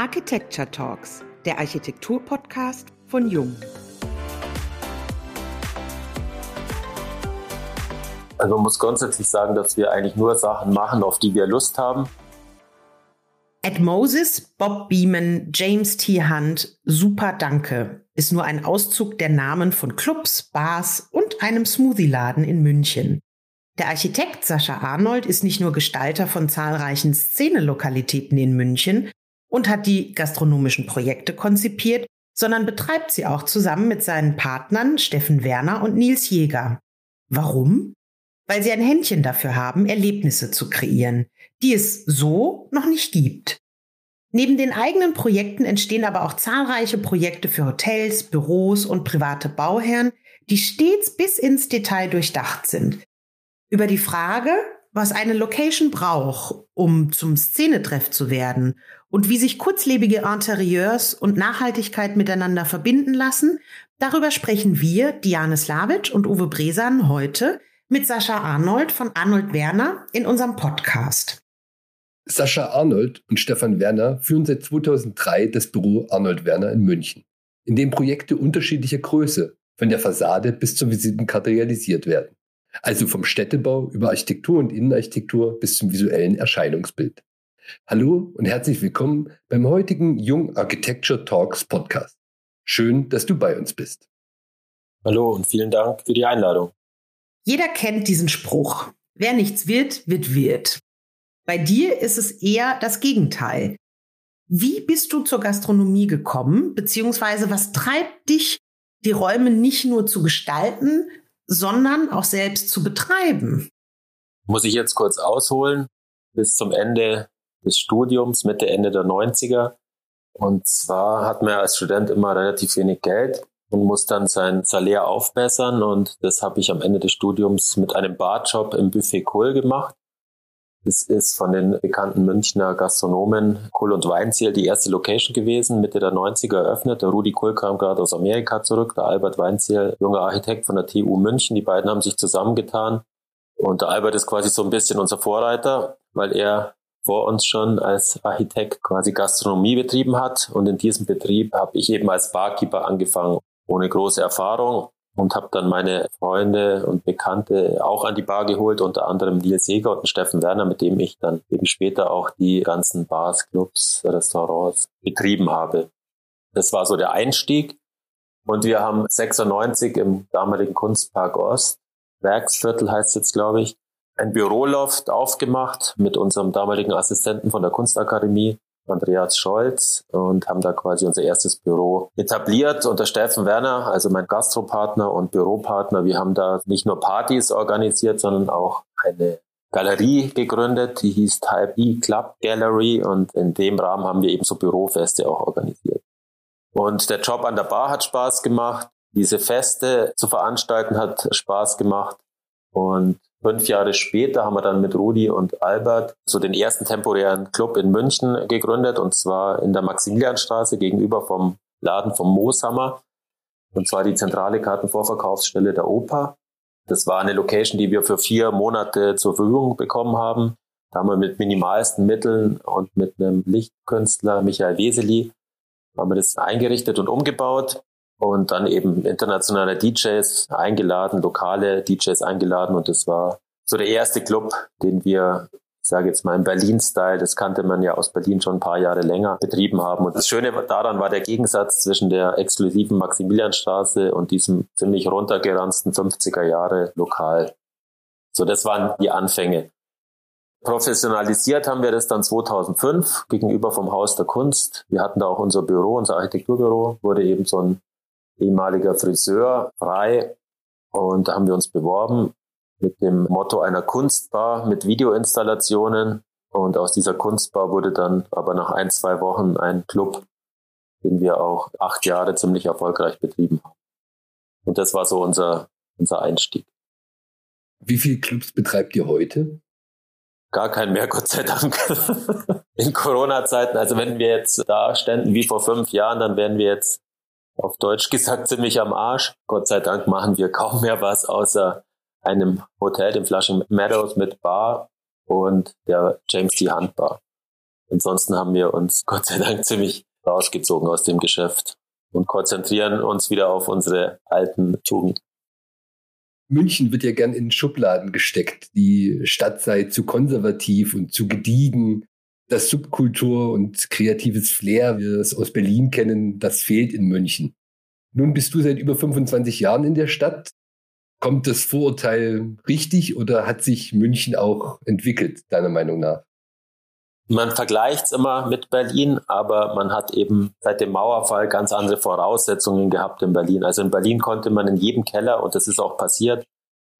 Architecture Talks, der Architektur-Podcast von Jung. Also man muss grundsätzlich sagen, dass wir eigentlich nur Sachen machen, auf die wir Lust haben. Ed Moses, Bob Beeman, James T. Hunt, Super Danke ist nur ein Auszug der Namen von Clubs, Bars und einem Smoothie-Laden in München. Der Architekt Sascha Arnold ist nicht nur Gestalter von zahlreichen Szenelokalitäten in München und hat die gastronomischen Projekte konzipiert, sondern betreibt sie auch zusammen mit seinen Partnern Steffen Werner und Nils Jäger. Warum? Weil sie ein Händchen dafür haben, Erlebnisse zu kreieren, die es so noch nicht gibt. Neben den eigenen Projekten entstehen aber auch zahlreiche Projekte für Hotels, Büros und private Bauherren, die stets bis ins Detail durchdacht sind. Über die Frage, was eine Location braucht, um zum Szenetreff zu werden und wie sich kurzlebige Interieurs und Nachhaltigkeit miteinander verbinden lassen, darüber sprechen wir, Diane Slavic und Uwe Bresan, heute mit Sascha Arnold von Arnold Werner in unserem Podcast. Sascha Arnold und Stefan Werner führen seit 2003 das Büro Arnold Werner in München, in dem Projekte unterschiedlicher Größe von der Fassade bis zur Visitenkarte realisiert werden. Also vom Städtebau über Architektur und Innenarchitektur bis zum visuellen Erscheinungsbild. Hallo und herzlich willkommen beim heutigen Jung Architecture Talks Podcast. Schön, dass du bei uns bist. Hallo und vielen Dank für die Einladung. Jeder kennt diesen Spruch. Wer nichts wird, wird wird. Bei dir ist es eher das Gegenteil. Wie bist du zur Gastronomie gekommen, beziehungsweise was treibt dich, die Räume nicht nur zu gestalten, sondern auch selbst zu betreiben? Muss ich jetzt kurz ausholen. Bis zum Ende des Studiums, Mitte, Ende der 90er. Und zwar hat man als Student immer relativ wenig Geld und muss dann sein Salär aufbessern. Und das habe ich am Ende des Studiums mit einem Barjob im Buffet Kohl gemacht. Das ist von den bekannten Münchner Gastronomen Kohl und Weinziel die erste Location gewesen, Mitte der 90er eröffnet. Der Rudi Kohl kam gerade aus Amerika zurück, der Albert Weinziel, junger Architekt von der TU München. Die beiden haben sich zusammengetan. Und der Albert ist quasi so ein bisschen unser Vorreiter, weil er vor uns schon als Architekt quasi Gastronomie betrieben hat. Und in diesem Betrieb habe ich eben als Barkeeper angefangen, ohne große Erfahrung und habe dann meine Freunde und Bekannte auch an die Bar geholt, unter anderem Nils Seger und Steffen Werner, mit dem ich dann eben später auch die ganzen Bars, Clubs, Restaurants betrieben habe. Das war so der Einstieg. Und wir haben 96 im damaligen Kunstpark Ost, Werksviertel heißt jetzt, glaube ich, ein Büroloft aufgemacht mit unserem damaligen Assistenten von der Kunstakademie, Andreas Scholz, und haben da quasi unser erstes Büro etabliert unter Steffen Werner, also mein Gastropartner und Büropartner. Wir haben da nicht nur Partys organisiert, sondern auch eine Galerie gegründet, die hieß Type E Club Gallery und in dem Rahmen haben wir eben so Bürofeste auch organisiert. Und der Job an der Bar hat Spaß gemacht. Diese Feste zu veranstalten hat Spaß gemacht. Und Fünf Jahre später haben wir dann mit Rudi und Albert so den ersten temporären Club in München gegründet und zwar in der Maximilianstraße gegenüber vom Laden vom Mooshammer und zwar die zentrale Kartenvorverkaufsstelle der Oper. Das war eine Location, die wir für vier Monate zur Verfügung bekommen haben. Da haben wir mit minimalsten Mitteln und mit einem Lichtkünstler Michael Weseli haben wir das eingerichtet und umgebaut und dann eben internationale DJs eingeladen, lokale DJs eingeladen und das war so der erste Club, den wir, ich sage jetzt mal im Berlin-Style, das kannte man ja aus Berlin schon ein paar Jahre länger, betrieben haben. Und das Schöne daran war der Gegensatz zwischen der exklusiven Maximilianstraße und diesem ziemlich runtergeranzten 50er Jahre Lokal. So, das waren die Anfänge. Professionalisiert haben wir das dann 2005 gegenüber vom Haus der Kunst. Wir hatten da auch unser Büro, unser Architekturbüro, wurde eben so ein ehemaliger Friseur frei und da haben wir uns beworben mit dem Motto einer Kunstbar mit Videoinstallationen und aus dieser Kunstbar wurde dann aber nach ein, zwei Wochen ein Club, den wir auch acht Jahre ziemlich erfolgreich betrieben haben. Und das war so unser, unser Einstieg. Wie viele Clubs betreibt ihr heute? Gar keinen mehr, Gott sei Dank. In Corona-Zeiten, also wenn wir jetzt da ständen wie vor fünf Jahren, dann wären wir jetzt auf Deutsch gesagt ziemlich am Arsch. Gott sei Dank machen wir kaum mehr was außer einem Hotel, dem Flushing Meadows mit Bar und der James D. Hunt Bar. Ansonsten haben wir uns Gott sei Dank ziemlich rausgezogen aus dem Geschäft und konzentrieren uns wieder auf unsere alten Tugenden. München wird ja gern in Schubladen gesteckt. Die Stadt sei zu konservativ und zu gediegen. Das Subkultur und kreatives Flair, wie wir es aus Berlin kennen, das fehlt in München. Nun bist du seit über 25 Jahren in der Stadt. Kommt das Vorurteil richtig oder hat sich München auch entwickelt, deiner Meinung nach? Man vergleicht es immer mit Berlin, aber man hat eben seit dem Mauerfall ganz andere Voraussetzungen gehabt in Berlin. Also in Berlin konnte man in jedem Keller, und das ist auch passiert,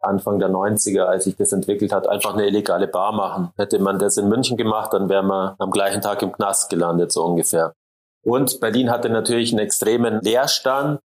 Anfang der 90er, als sich das entwickelt hat, einfach eine illegale Bar machen. Hätte man das in München gemacht, dann wäre man am gleichen Tag im Knast gelandet, so ungefähr. Und Berlin hatte natürlich einen extremen Leerstand.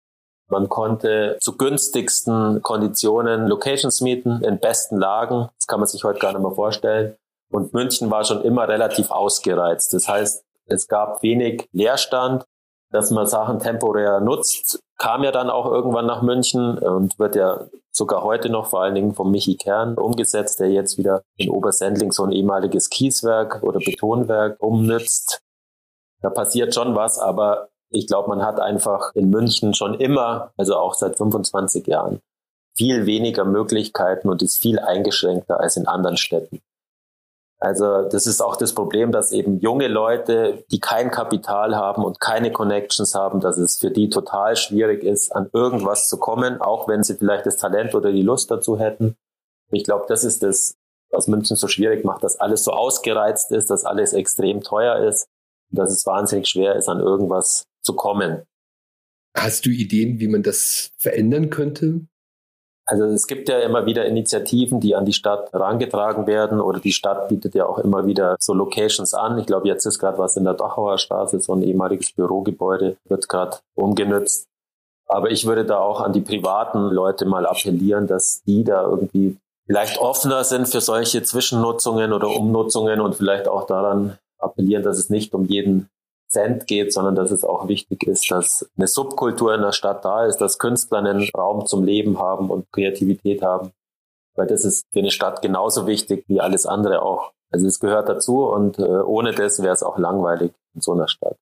Man konnte zu günstigsten Konditionen Locations mieten, in besten Lagen. Das kann man sich heute gar nicht mehr vorstellen. Und München war schon immer relativ ausgereizt. Das heißt, es gab wenig Leerstand, dass man Sachen temporär nutzt, kam ja dann auch irgendwann nach München und wird ja sogar heute noch vor allen Dingen vom Michi Kern umgesetzt, der jetzt wieder in Obersendling so ein ehemaliges Kieswerk oder Betonwerk umnützt. Da passiert schon was, aber ich glaube, man hat einfach in München schon immer, also auch seit 25 Jahren, viel weniger Möglichkeiten und ist viel eingeschränkter als in anderen Städten. Also das ist auch das Problem, dass eben junge Leute, die kein Kapital haben und keine Connections haben, dass es für die total schwierig ist, an irgendwas zu kommen, auch wenn sie vielleicht das Talent oder die Lust dazu hätten. Ich glaube, das ist das, was München so schwierig macht, dass alles so ausgereizt ist, dass alles extrem teuer ist dass es wahnsinnig schwer ist, an irgendwas zu kommen. Hast du Ideen, wie man das verändern könnte? Also es gibt ja immer wieder Initiativen, die an die Stadt herangetragen werden oder die Stadt bietet ja auch immer wieder so Locations an. Ich glaube, jetzt ist gerade was in der Dachauer Straße, so ein ehemaliges Bürogebäude, wird gerade umgenutzt. Aber ich würde da auch an die privaten Leute mal appellieren, dass die da irgendwie vielleicht offener sind für solche Zwischennutzungen oder Umnutzungen und vielleicht auch daran appellieren, dass es nicht um jeden Cent geht, sondern dass es auch wichtig ist, dass eine Subkultur in der Stadt da ist, dass Künstler einen Raum zum Leben haben und Kreativität haben. Weil das ist für eine Stadt genauso wichtig wie alles andere auch. Also es gehört dazu und äh, ohne das wäre es auch langweilig in so einer Stadt.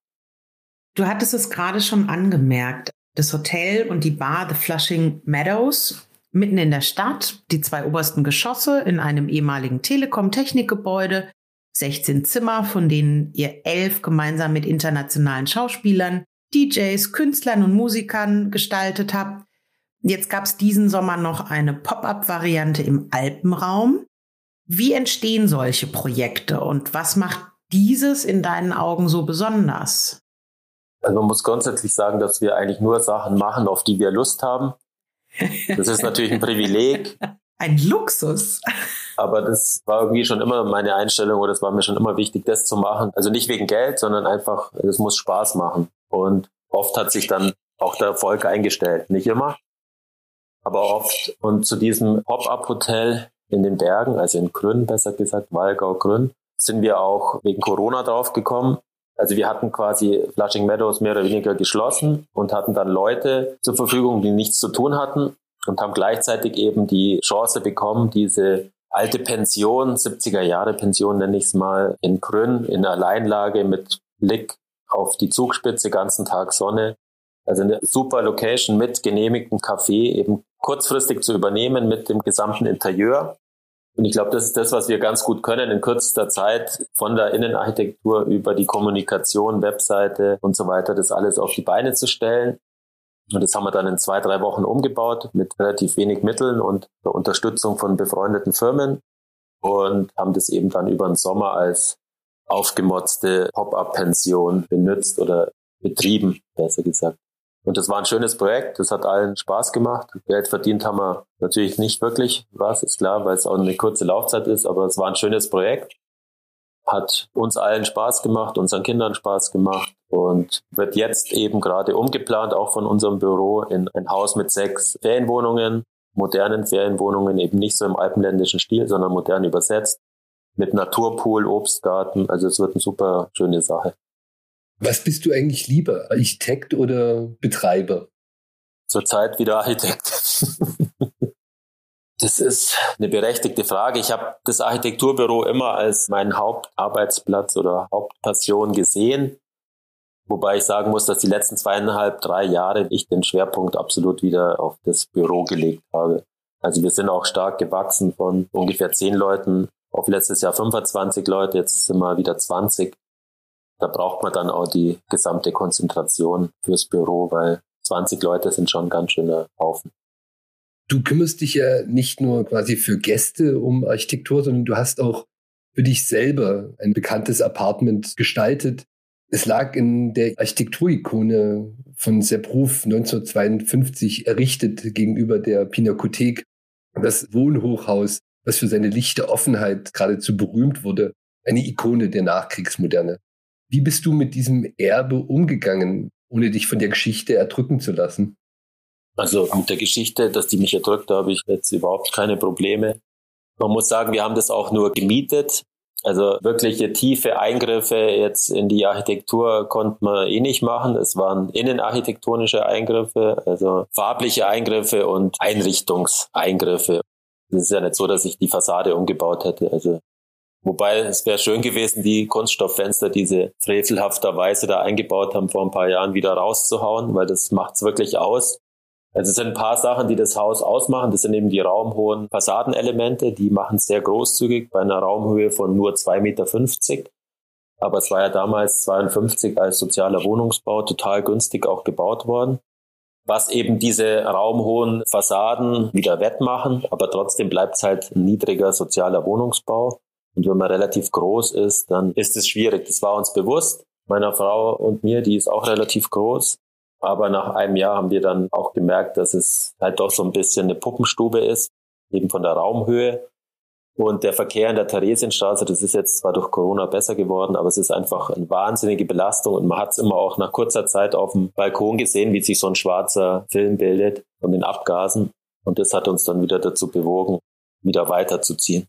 Du hattest es gerade schon angemerkt. Das Hotel und die Bar The Flushing Meadows mitten in der Stadt, die zwei obersten Geschosse in einem ehemaligen Telekom-Technikgebäude 16 Zimmer, von denen ihr elf gemeinsam mit internationalen Schauspielern, DJs, Künstlern und Musikern gestaltet habt. Jetzt gab es diesen Sommer noch eine Pop-up-Variante im Alpenraum. Wie entstehen solche Projekte und was macht dieses in deinen Augen so besonders? Also man muss grundsätzlich sagen, dass wir eigentlich nur Sachen machen, auf die wir Lust haben. Das ist natürlich ein Privileg. Ein Luxus. Aber das war irgendwie schon immer meine Einstellung oder es war mir schon immer wichtig, das zu machen. Also nicht wegen Geld, sondern einfach, es muss Spaß machen. Und oft hat sich dann auch der Erfolg eingestellt. Nicht immer, aber oft. Und zu diesem Pop-up-Hotel in den Bergen, also in Grün, besser gesagt, Walgau Grün, sind wir auch wegen Corona drauf gekommen. Also wir hatten quasi Flushing Meadows mehr oder weniger geschlossen und hatten dann Leute zur Verfügung, die nichts zu tun hatten und haben gleichzeitig eben die Chance bekommen, diese alte Pension, 70er Jahre Pension nenne ich es mal, in Grün, in Alleinlage mit Blick auf die Zugspitze, ganzen Tag Sonne. Also eine super Location mit genehmigtem Café eben kurzfristig zu übernehmen mit dem gesamten Interieur. Und ich glaube, das ist das, was wir ganz gut können, in kürzester Zeit von der Innenarchitektur über die Kommunikation, Webseite und so weiter, das alles auf die Beine zu stellen. Und das haben wir dann in zwei, drei Wochen umgebaut mit relativ wenig Mitteln und der Unterstützung von befreundeten Firmen und haben das eben dann über den Sommer als aufgemotzte Pop-up-Pension benutzt oder betrieben, besser gesagt. Und das war ein schönes Projekt, das hat allen Spaß gemacht. Geld verdient haben wir natürlich nicht wirklich, was ist klar, weil es auch eine kurze Laufzeit ist, aber es war ein schönes Projekt hat uns allen Spaß gemacht, unseren Kindern Spaß gemacht und wird jetzt eben gerade umgeplant, auch von unserem Büro, in ein Haus mit sechs Ferienwohnungen, modernen Ferienwohnungen, eben nicht so im alpenländischen Stil, sondern modern übersetzt, mit Naturpool, Obstgarten. Also es wird eine super schöne Sache. Was bist du eigentlich lieber, Architekt oder Betreiber? Zurzeit wieder Architekt. Das ist eine berechtigte Frage. Ich habe das Architekturbüro immer als meinen Hauptarbeitsplatz oder Hauptpassion gesehen. Wobei ich sagen muss, dass die letzten zweieinhalb, drei Jahre ich den Schwerpunkt absolut wieder auf das Büro gelegt habe. Also wir sind auch stark gewachsen von ungefähr zehn Leuten auf letztes Jahr 25 Leute, jetzt sind wir wieder 20. Da braucht man dann auch die gesamte Konzentration fürs Büro, weil 20 Leute sind schon ein ganz schöner Haufen. Du kümmerst dich ja nicht nur quasi für Gäste um Architektur, sondern du hast auch für dich selber ein bekanntes Apartment gestaltet. Es lag in der Architekturikone von Sepp Ruf 1952 errichtet gegenüber der Pinakothek das Wohnhochhaus, was für seine lichte Offenheit geradezu berühmt wurde, eine Ikone der Nachkriegsmoderne. Wie bist du mit diesem Erbe umgegangen, ohne dich von der Geschichte erdrücken zu lassen? Also mit der Geschichte, dass die mich erdrückt, da habe ich jetzt überhaupt keine Probleme. Man muss sagen, wir haben das auch nur gemietet. Also wirkliche tiefe Eingriffe jetzt in die Architektur konnte man eh nicht machen. Es waren innenarchitektonische Eingriffe, also farbliche Eingriffe und Einrichtungseingriffe. Es ist ja nicht so, dass ich die Fassade umgebaut hätte. Also Wobei es wäre schön gewesen, die Kunststofffenster, diese frevelhafterweise da eingebaut haben, vor ein paar Jahren wieder rauszuhauen, weil das macht's wirklich aus. Also es sind ein paar Sachen, die das Haus ausmachen. Das sind eben die raumhohen Fassadenelemente. Die machen sehr großzügig bei einer Raumhöhe von nur 2,50 Meter. Aber es war ja damals 52 als sozialer Wohnungsbau total günstig auch gebaut worden. Was eben diese raumhohen Fassaden wieder wettmachen. Aber trotzdem bleibt es halt ein niedriger sozialer Wohnungsbau. Und wenn man relativ groß ist, dann ist es schwierig. Das war uns bewusst. Meiner Frau und mir, die ist auch relativ groß. Aber nach einem Jahr haben wir dann auch gemerkt, dass es halt doch so ein bisschen eine Puppenstube ist, eben von der Raumhöhe. Und der Verkehr in der Theresienstraße, das ist jetzt zwar durch Corona besser geworden, aber es ist einfach eine wahnsinnige Belastung. Und man hat es immer auch nach kurzer Zeit auf dem Balkon gesehen, wie sich so ein schwarzer Film bildet von den Abgasen. Und das hat uns dann wieder dazu bewogen, wieder weiterzuziehen.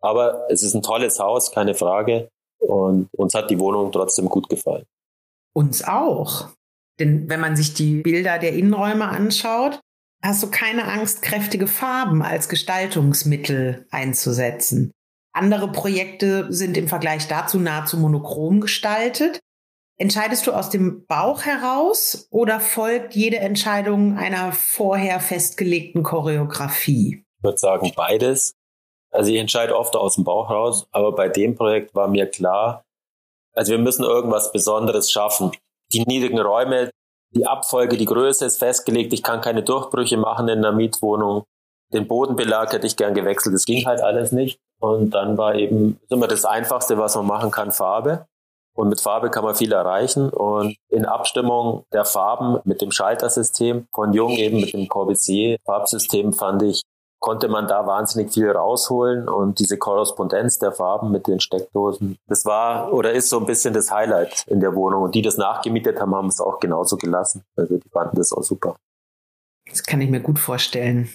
Aber es ist ein tolles Haus, keine Frage. Und uns hat die Wohnung trotzdem gut gefallen. Uns auch. Denn wenn man sich die Bilder der Innenräume anschaut, hast du keine Angst, kräftige Farben als Gestaltungsmittel einzusetzen. Andere Projekte sind im Vergleich dazu nahezu monochrom gestaltet. Entscheidest du aus dem Bauch heraus oder folgt jede Entscheidung einer vorher festgelegten Choreografie? Ich würde sagen beides. Also ich entscheide oft aus dem Bauch raus, aber bei dem Projekt war mir klar, also wir müssen irgendwas Besonderes schaffen. Die niedrigen Räume, die Abfolge, die Größe ist festgelegt. Ich kann keine Durchbrüche machen in einer Mietwohnung. Den Bodenbelag hätte ich gern gewechselt. Das ging halt alles nicht. Und dann war eben immer das Einfachste, was man machen kann, Farbe. Und mit Farbe kann man viel erreichen. Und in Abstimmung der Farben mit dem Schaltersystem von Jung eben mit dem Corbusier-Farbsystem fand ich, konnte man da wahnsinnig viel rausholen und diese Korrespondenz der Farben mit den Steckdosen, das war oder ist so ein bisschen das Highlight in der Wohnung. Und die das nachgemietet haben, haben es auch genauso gelassen. Also die fanden das auch super. Das kann ich mir gut vorstellen.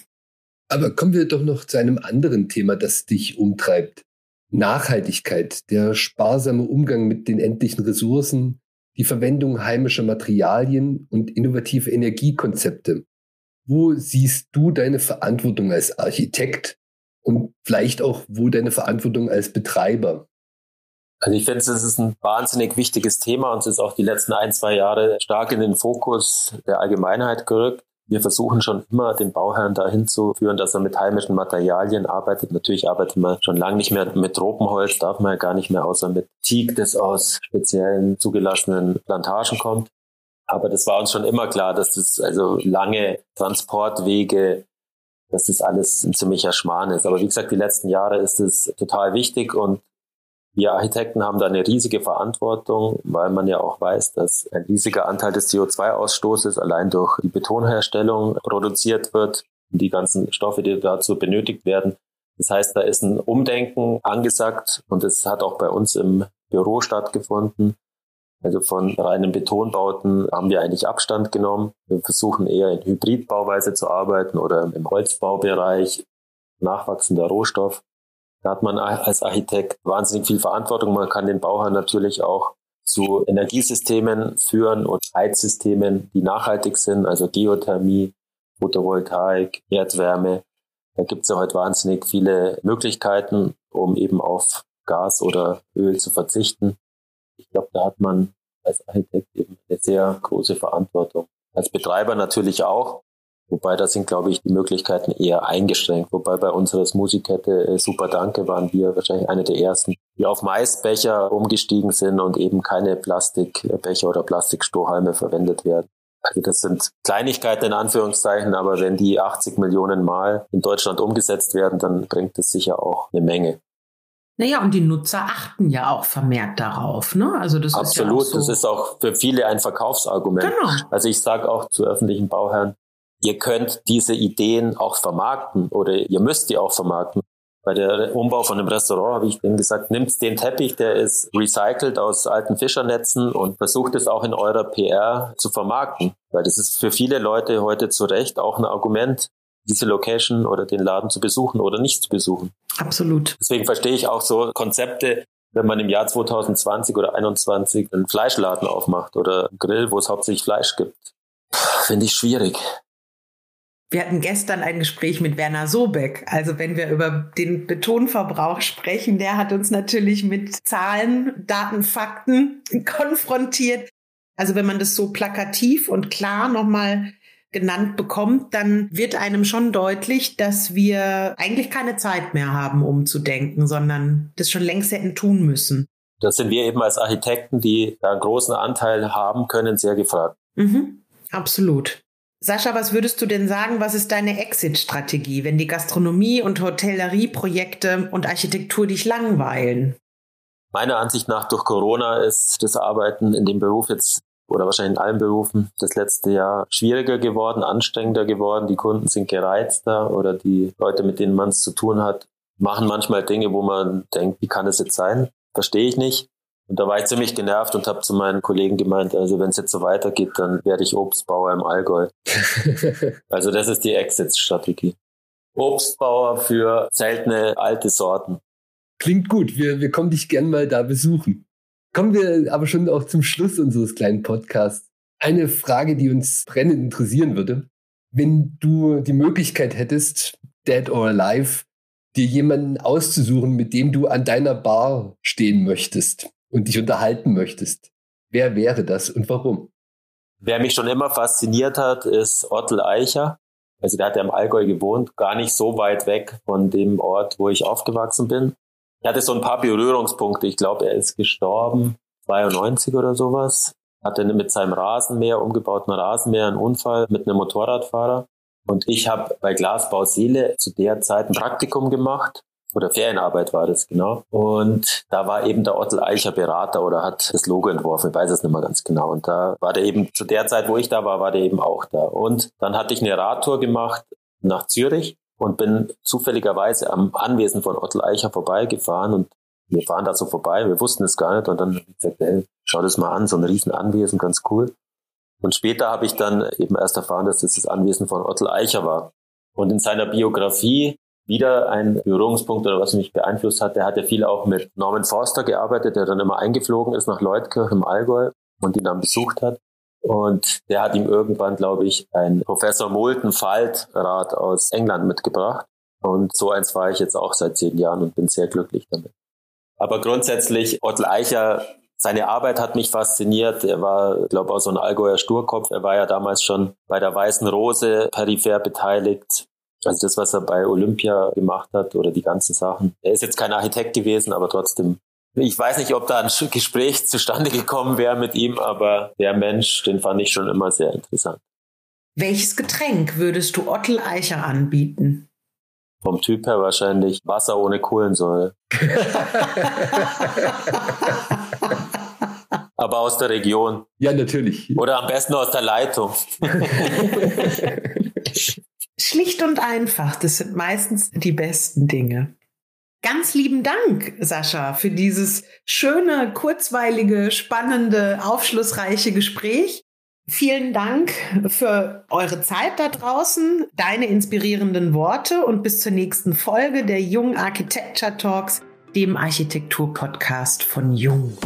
Aber kommen wir doch noch zu einem anderen Thema, das dich umtreibt. Nachhaltigkeit, der sparsame Umgang mit den endlichen Ressourcen, die Verwendung heimischer Materialien und innovative Energiekonzepte. Wo siehst du deine Verantwortung als Architekt und vielleicht auch wo deine Verantwortung als Betreiber? Also ich finde, es ist ein wahnsinnig wichtiges Thema und es ist auch die letzten ein, zwei Jahre stark in den Fokus der Allgemeinheit gerückt. Wir versuchen schon immer, den Bauherrn dahin zu führen, dass er mit heimischen Materialien arbeitet. Natürlich arbeitet man schon lange nicht mehr mit Tropenholz, darf man ja gar nicht mehr, außer mit Teak, das aus speziellen zugelassenen Plantagen kommt. Aber das war uns schon immer klar, dass das also lange Transportwege, dass das alles ein ziemlicher Schmarrn ist. Aber wie gesagt, die letzten Jahre ist es total wichtig und wir Architekten haben da eine riesige Verantwortung, weil man ja auch weiß, dass ein riesiger Anteil des CO2-Ausstoßes allein durch die Betonherstellung produziert wird und die ganzen Stoffe, die dazu benötigt werden. Das heißt, da ist ein Umdenken angesagt und es hat auch bei uns im Büro stattgefunden. Also von reinen Betonbauten haben wir eigentlich Abstand genommen. Wir versuchen eher in Hybridbauweise zu arbeiten oder im Holzbaubereich, nachwachsender Rohstoff. Da hat man als Architekt wahnsinnig viel Verantwortung. Man kann den Bauherrn natürlich auch zu Energiesystemen führen und Heizsystemen, die nachhaltig sind, also Geothermie, Photovoltaik, Erdwärme. Da gibt es ja heute wahnsinnig viele Möglichkeiten, um eben auf Gas oder Öl zu verzichten. Ich glaube, da hat man als Architekt eben eine sehr große Verantwortung. Als Betreiber natürlich auch, wobei da sind, glaube ich, die Möglichkeiten eher eingeschränkt. Wobei bei unserer Musikkette äh, Super Danke waren wir wahrscheinlich eine der ersten, die auf Maisbecher umgestiegen sind und eben keine Plastikbecher oder Plastikstrohhalme verwendet werden. Also das sind Kleinigkeiten in Anführungszeichen, aber wenn die 80 Millionen Mal in Deutschland umgesetzt werden, dann bringt es sicher auch eine Menge. Naja, und die Nutzer achten ja auch vermehrt darauf. Ne? Also das Absolut, ist ja so. das ist auch für viele ein Verkaufsargument. Genau. Also ich sage auch zu öffentlichen Bauherren, ihr könnt diese Ideen auch vermarkten oder ihr müsst die auch vermarkten. Bei der Umbau von einem Restaurant habe ich denen gesagt, nimmt den Teppich, der ist recycelt aus alten Fischernetzen und versucht es auch in eurer PR zu vermarkten. Weil das ist für viele Leute heute zu Recht auch ein Argument, diese Location oder den Laden zu besuchen oder nicht zu besuchen. Absolut. Deswegen verstehe ich auch so Konzepte, wenn man im Jahr 2020 oder 2021 einen Fleischladen aufmacht oder einen Grill, wo es hauptsächlich Fleisch gibt. Finde ich schwierig. Wir hatten gestern ein Gespräch mit Werner Sobeck. Also wenn wir über den Betonverbrauch sprechen, der hat uns natürlich mit Zahlen, Daten, Fakten konfrontiert. Also wenn man das so plakativ und klar nochmal genannt bekommt, dann wird einem schon deutlich, dass wir eigentlich keine Zeit mehr haben, um zu denken, sondern das schon längst hätten tun müssen. Das sind wir eben als Architekten, die da einen großen Anteil haben können, sehr gefragt. Mhm, absolut. Sascha, was würdest du denn sagen, was ist deine Exit-Strategie, wenn die Gastronomie- und Hotellerieprojekte und Architektur dich langweilen? Meiner Ansicht nach durch Corona ist das Arbeiten in dem Beruf jetzt oder wahrscheinlich in allen Berufen das letzte Jahr schwieriger geworden, anstrengender geworden. Die Kunden sind gereizter oder die Leute, mit denen man es zu tun hat, machen manchmal Dinge, wo man denkt, wie kann das jetzt sein? Verstehe ich nicht. Und da war ich ziemlich genervt und habe zu meinen Kollegen gemeint, also wenn es jetzt so weitergeht, dann werde ich Obstbauer im Allgäu. also das ist die Exit-Strategie. Obstbauer für seltene alte Sorten. Klingt gut. Wir, wir kommen dich gern mal da besuchen. Kommen wir aber schon auch zum Schluss unseres kleinen Podcasts. Eine Frage, die uns brennend interessieren würde. Wenn du die Möglichkeit hättest, dead or alive, dir jemanden auszusuchen, mit dem du an deiner Bar stehen möchtest und dich unterhalten möchtest, wer wäre das und warum? Wer mich schon immer fasziniert hat, ist Ottel Eicher. Also der hat ja im Allgäu gewohnt, gar nicht so weit weg von dem Ort, wo ich aufgewachsen bin. Ich hatte so ein paar Berührungspunkte. Ich glaube, er ist gestorben, 92 oder sowas. Hatte mit seinem Rasenmäher, umgebauten Rasenmäher, einen Unfall mit einem Motorradfahrer. Und ich habe bei Glasbau Seele zu der Zeit ein Praktikum gemacht. Oder Ferienarbeit war das, genau. Und da war eben der Ottel Eicher Berater oder hat das Logo entworfen. Ich weiß es nicht mehr ganz genau. Und da war der eben, zu der Zeit, wo ich da war, war der eben auch da. Und dann hatte ich eine Radtour gemacht nach Zürich und bin zufälligerweise am Anwesen von Ottel Eicher vorbeigefahren und wir fahren da so vorbei, wir wussten es gar nicht und dann habe ich gesagt, hey, schau das mal an, so ein riesen Anwesen, ganz cool. Und später habe ich dann eben erst erfahren, dass das das Anwesen von Ottel Eicher war. Und in seiner Biografie wieder ein Berührungspunkt oder was mich beeinflusst hat, der hat ja viel auch mit Norman Forster gearbeitet, der dann immer eingeflogen ist nach Leutkirch im Allgäu und ihn dann besucht hat. Und der hat ihm irgendwann, glaube ich, ein Professor Moulton Faltrad aus England mitgebracht. Und so eins war ich jetzt auch seit zehn Jahren und bin sehr glücklich damit. Aber grundsätzlich, Ottel Eicher, seine Arbeit hat mich fasziniert. Er war, glaube ich, auch so ein Allgäuer Sturkopf. Er war ja damals schon bei der Weißen Rose peripher beteiligt. Also das, was er bei Olympia gemacht hat oder die ganzen Sachen. Er ist jetzt kein Architekt gewesen, aber trotzdem ich weiß nicht, ob da ein Gespräch zustande gekommen wäre mit ihm, aber der Mensch, den fand ich schon immer sehr interessant. Welches Getränk würdest du Ottel Eicher anbieten? Vom Typ her wahrscheinlich Wasser ohne Kohlensäure. Aber aus der Region. Ja, natürlich. Oder am besten aus der Leitung. Schlicht und einfach, das sind meistens die besten Dinge. Ganz lieben Dank, Sascha, für dieses schöne, kurzweilige, spannende, aufschlussreiche Gespräch. Vielen Dank für eure Zeit da draußen, deine inspirierenden Worte und bis zur nächsten Folge der Jung Architecture Talks, dem Architektur-Podcast von Jung.